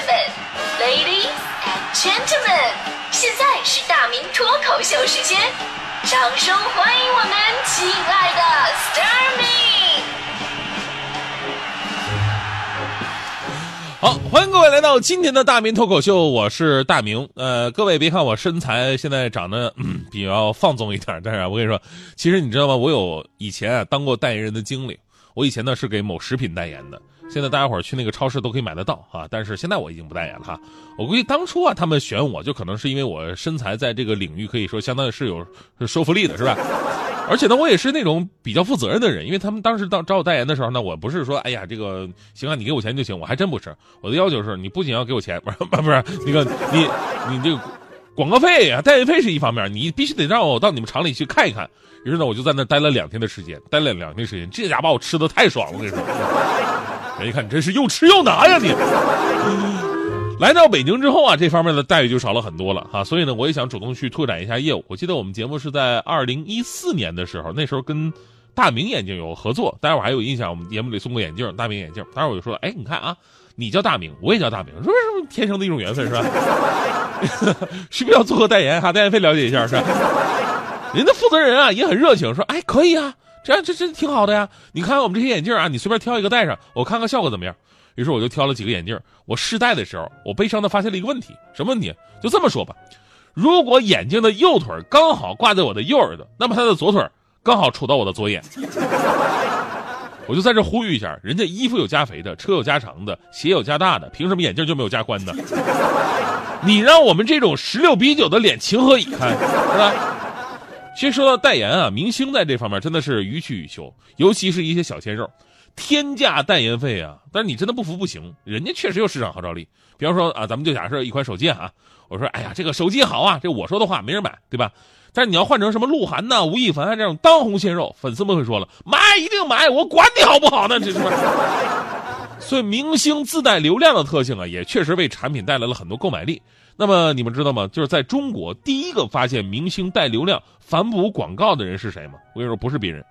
们，Ladies and Gentlemen，现在是大明脱口秀时间，掌声欢迎我们亲爱的 s t a r m y 好，欢迎各位来到今天的大明脱口秀，我是大明。呃，各位别看我身材现在长得、比较放纵一点，但是啊我跟你说，其实你知道吗？我有以前啊当过代言人的经历。我以前呢是给某食品代言的，现在大家伙去那个超市都可以买得到啊。但是现在我已经不代言了哈。我估计当初啊，他们选我就可能是因为我身材在这个领域可以说相当于是有说服力的，是吧？而且呢，我也是那种比较负责任的人，因为他们当时到找我代言的时候呢，我不是说哎呀这个行啊，你给我钱就行，我还真不是。我的要求是你不仅要给我钱，不是不是那个你你这个广告费啊、代言费是一方面，你必须得让我到你们厂里去看一看。于是呢，我就在那待了两天的时间，待了两天时间，这家把我吃的太爽了，我跟你说。人一看，你真是又吃又拿呀你。来到北京之后啊，这方面的待遇就少了很多了哈，所以呢，我也想主动去拓展一下业务。我记得我们节目是在二零一四年的时候，那时候跟大明眼镜有合作，待会儿还有印象，我们节目里送过眼镜，大明眼镜。待会儿我就说，哎，你看啊，你叫大明，我也叫大明，说是不是天生的一种缘分是吧？需不需要做个代言哈？代言费了解一下是吧？人家负责人啊也很热情，说：“哎，可以啊，这样这这挺好的呀。你看我们这些眼镜啊，你随便挑一个戴上，我看看效果怎么样。”于是我就挑了几个眼镜。我试戴的时候，我悲伤的发现了一个问题，什么问题？就这么说吧，如果眼镜的右腿刚好挂在我的右耳朵，那么它的左腿刚好杵到我的左眼。我就在这呼吁一下，人家衣服有加肥的，车有加长的，鞋有加大的，凭什么眼镜就没有加宽的？你让我们这种十六比九的脸情何以堪，是吧？其实说到代言啊，明星在这方面真的是予取予求，尤其是一些小鲜肉，天价代言费啊！但是你真的不服不行，人家确实有市场号召力。比方说啊，咱们就假设一款手机啊，我说哎呀，这个手机好啊，这我说的话没人买，对吧？但是你要换成什么鹿晗呐、吴亦凡啊这种当红鲜肉，粉丝们会说了，买一定买，我管你好不好呢？这是。所以明星自带流量的特性啊，也确实为产品带来了很多购买力。那么你们知道吗？就是在中国第一个发现明星带流量反哺广告的人是谁吗？我跟你说，不是别人，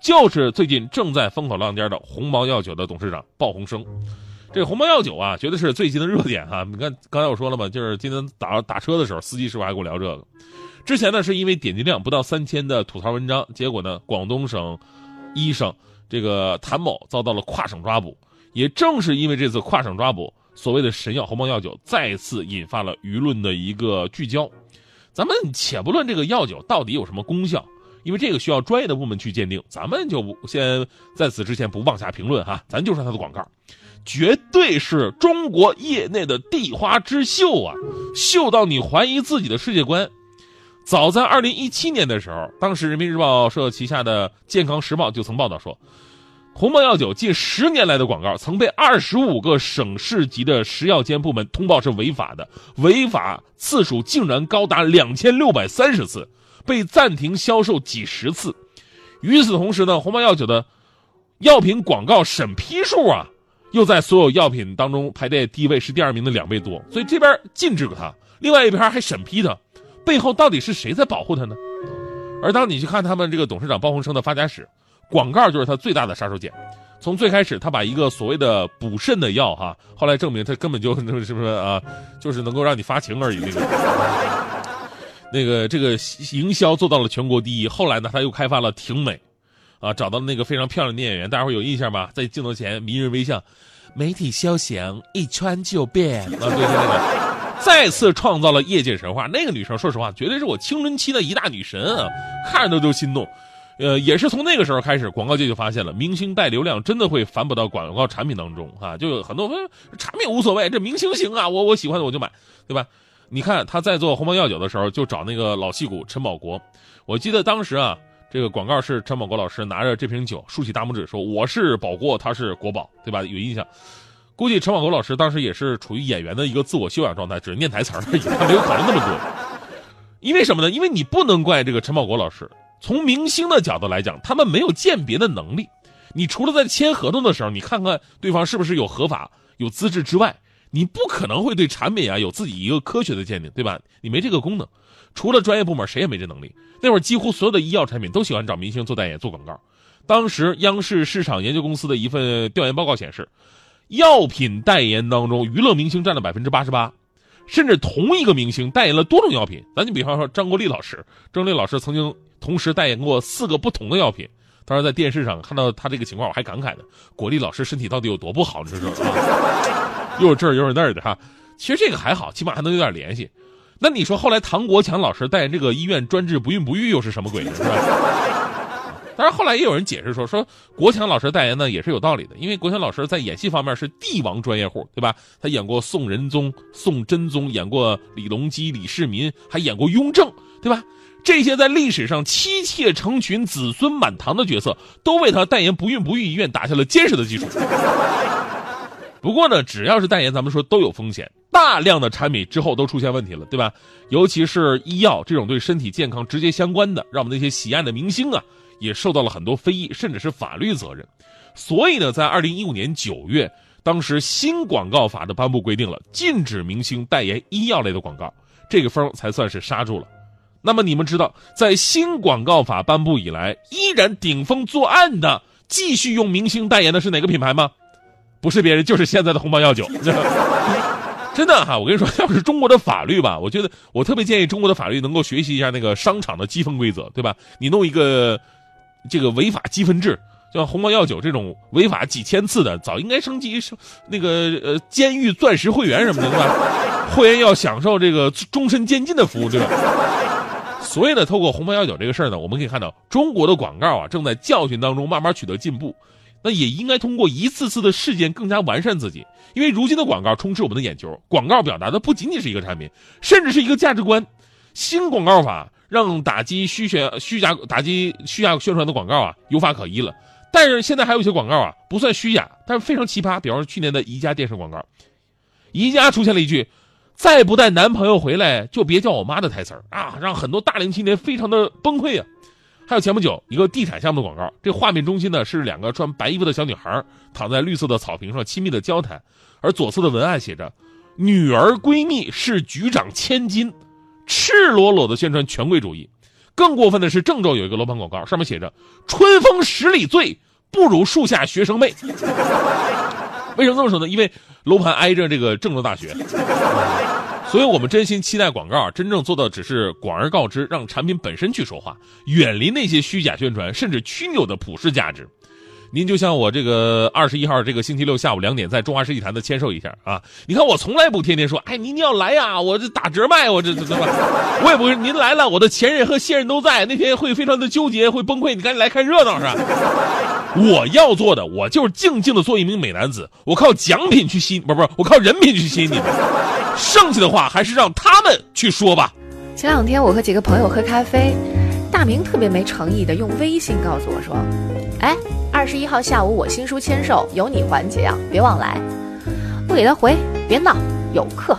就是最近正在风口浪尖的鸿茅药酒的董事长鲍鸿生。这鸿茅药酒啊，绝对是最近的热点哈。你看刚才我说了嘛，就是今天打打车的时候，司机师傅还跟我聊这个。之前呢，是因为点击量不到三千的吐槽文章，结果呢，广东省医生这个谭某遭到了跨省抓捕。也正是因为这次跨省抓捕，所谓的神药鸿茅药酒再次引发了舆论的一个聚焦。咱们且不论这个药酒到底有什么功效，因为这个需要专业的部门去鉴定，咱们就先在此之前不妄下评论哈。咱就说它的广告，绝对是中国业内的地花之秀啊，秀到你怀疑自己的世界观。早在二零一七年的时候，当时人民日报社旗下的健康时报就曾报道说。鸿茅药酒近十年来的广告曾被二十五个省市级的食药监部门通报是违法的，违法次数竟然高达两千六百三十次，被暂停销售几十次。与此同时呢，鸿茅药酒的药品广告审批数啊，又在所有药品当中排在第一位，是第二名的两倍多。所以这边禁止了它，另外一边还审批它，背后到底是谁在保护它呢？而当你去看他们这个董事长包鸿生的发家史。广告就是他最大的杀手锏，从最开始他把一个所谓的补肾的药哈，后来证明他根本就那个什么啊，就是能够让你发情而已那个，那个这个营销做到了全国第一。后来呢，他又开发了婷美，啊，找到那个非常漂亮的女演员，大家伙有印象吧？在镜头前迷人微笑，媒体肖想一穿就变啊，对对对，再次创造了业界神话。那个女生说实话，绝对是我青春期的一大女神啊，看着都心动。呃，也是从那个时候开始，广告界就发现了，明星带流量真的会反哺到广告产品当中啊！就有很多产品无所谓，这明星行啊，我我喜欢的我就买，对吧？你看他在做鸿茅药酒的时候，就找那个老戏骨陈宝国。我记得当时啊，这个广告是陈宝国老师拿着这瓶酒，竖起大拇指说：“我是宝国，他是国宝，对吧？”有印象。估计陈宝国老师当时也是处于演员的一个自我修养状态，只是念台词而已，他没有考虑那么多。因为什么呢？因为你不能怪这个陈宝国老师。从明星的角度来讲，他们没有鉴别的能力。你除了在签合同的时候，你看看对方是不是有合法、有资质之外，你不可能会对产品啊有自己一个科学的鉴定，对吧？你没这个功能。除了专业部门，谁也没这能力。那会儿几乎所有的医药产品都喜欢找明星做代言、做广告。当时央视市场研究公司的一份调研报告显示，药品代言当中，娱乐明星占了百分之八十八，甚至同一个明星代言了多种药品。咱就比方说张国立老师，张国立老师曾经同时代言过四个不同的药品。当时在电视上看到他这个情况，我还感慨呢：国立老师身体到底有多不好？你说说，又是这儿又是那儿的哈。其实这个还好，起码还能有点联系。那你说后来唐国强老师代言这个医院专治不孕不育又是什么鬼呢？是吧？当然后来也有人解释说，说国强老师代言呢也是有道理的，因为国强老师在演戏方面是帝王专业户，对吧？他演过宋仁宗、宋真宗，演过李隆基、李世民，还演过雍正，对吧？这些在历史上妻妾成群、子孙满堂的角色，都为他代言不孕不育医院打下了坚实的基础。不过呢，只要是代言，咱们说都有风险。大量的产品之后都出现问题了，对吧？尤其是医药这种对身体健康直接相关的，让我们那些喜爱的明星啊，也受到了很多非议，甚至是法律责任。所以呢，在二零一五年九月，当时新广告法的颁布规定了，禁止明星代言医药类的广告，这个风才算是刹住了。那么你们知道，在新广告法颁布以来，依然顶风作案的，继续用明星代言的是哪个品牌吗？不是别人，就是现在的鸿茅药酒。真的哈，我跟你说，要是中国的法律吧，我觉得我特别建议中国的法律能够学习一下那个商场的积分规则，对吧？你弄一个这个违法积分制，像鸿茅药酒这种违法几千次的，早应该升级那个呃监狱钻石会员什么的，对吧？会员要享受这个终身监禁的服务，对吧？所以呢，透过鸿茅药酒这个事儿呢，我们可以看到中国的广告啊，正在教训当中慢慢取得进步。那也应该通过一次次的事件更加完善自己，因为如今的广告充斥我们的眼球，广告表达的不仅仅是一个产品，甚至是一个价值观。新广告法让打击虚宣、虚假、打击虚假宣传的广告啊有法可依了，但是现在还有一些广告啊不算虚假，但是非常奇葩。比方说去年的宜家电视广告，宜家出现了一句“再不带男朋友回来就别叫我妈”的台词儿啊，让很多大龄青年非常的崩溃啊。还有前不久一个地产项目的广告，这画面中心呢是两个穿白衣服的小女孩躺在绿色的草坪上亲密的交谈，而左侧的文案写着“女儿闺蜜是局长千金”，赤裸裸的宣传权贵主义。更过分的是，郑州有一个楼盘广告，上面写着“春风十里醉，不如树下学生妹”。为什么这么说呢？因为楼盘挨着这个郑州大学。所以我们真心期待广告，真正做到只是广而告之，让产品本身去说话，远离那些虚假宣传甚至曲扭的普世价值。您就像我这个二十一号这个星期六下午两点在中华世纪坛的签售一下啊！你看我从来不天天说，哎，您要来呀，我这打折卖，我这这对吧？我也不是您来了，我的前任和现任都在，那天会非常的纠结，会崩溃，你赶紧来看热闹是吧？我要做的，我就是静静的做一名美男子，我靠奖品去吸，不是不是，我靠人品去吸引你们。剩下的话还是让他们去说吧。前两天我和几个朋友喝咖啡，大明特别没诚意的用微信告诉我说：“哎，二十一号下午我新书签售，有你环节啊，别忘来。”我给他回：“别闹，有课。”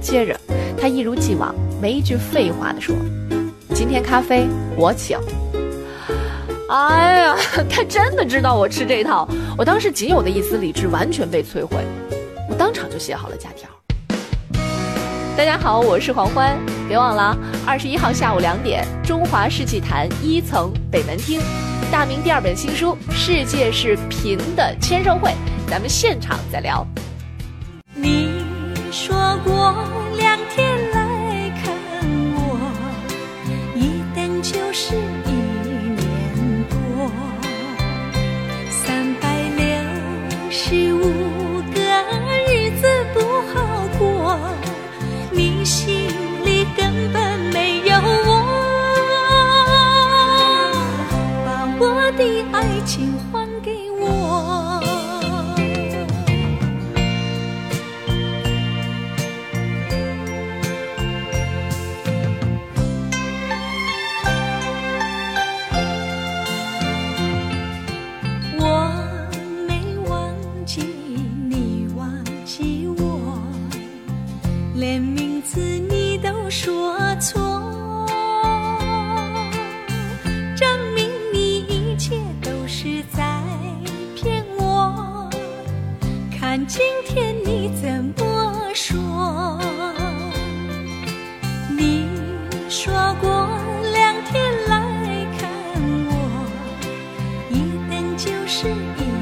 接着他一如既往没一句废话的说：“今天咖啡我请。”哎呀，他真的知道我吃这套，我当时仅有的一丝理智完全被摧毁，我当场就写好了假条。大家好，我是黄欢，别忘了二十一号下午两点，中华世纪坛一层北门厅，大明第二本新书《世界是平的》签售会，咱们现场再聊。你说过两天来看我，一等就是是一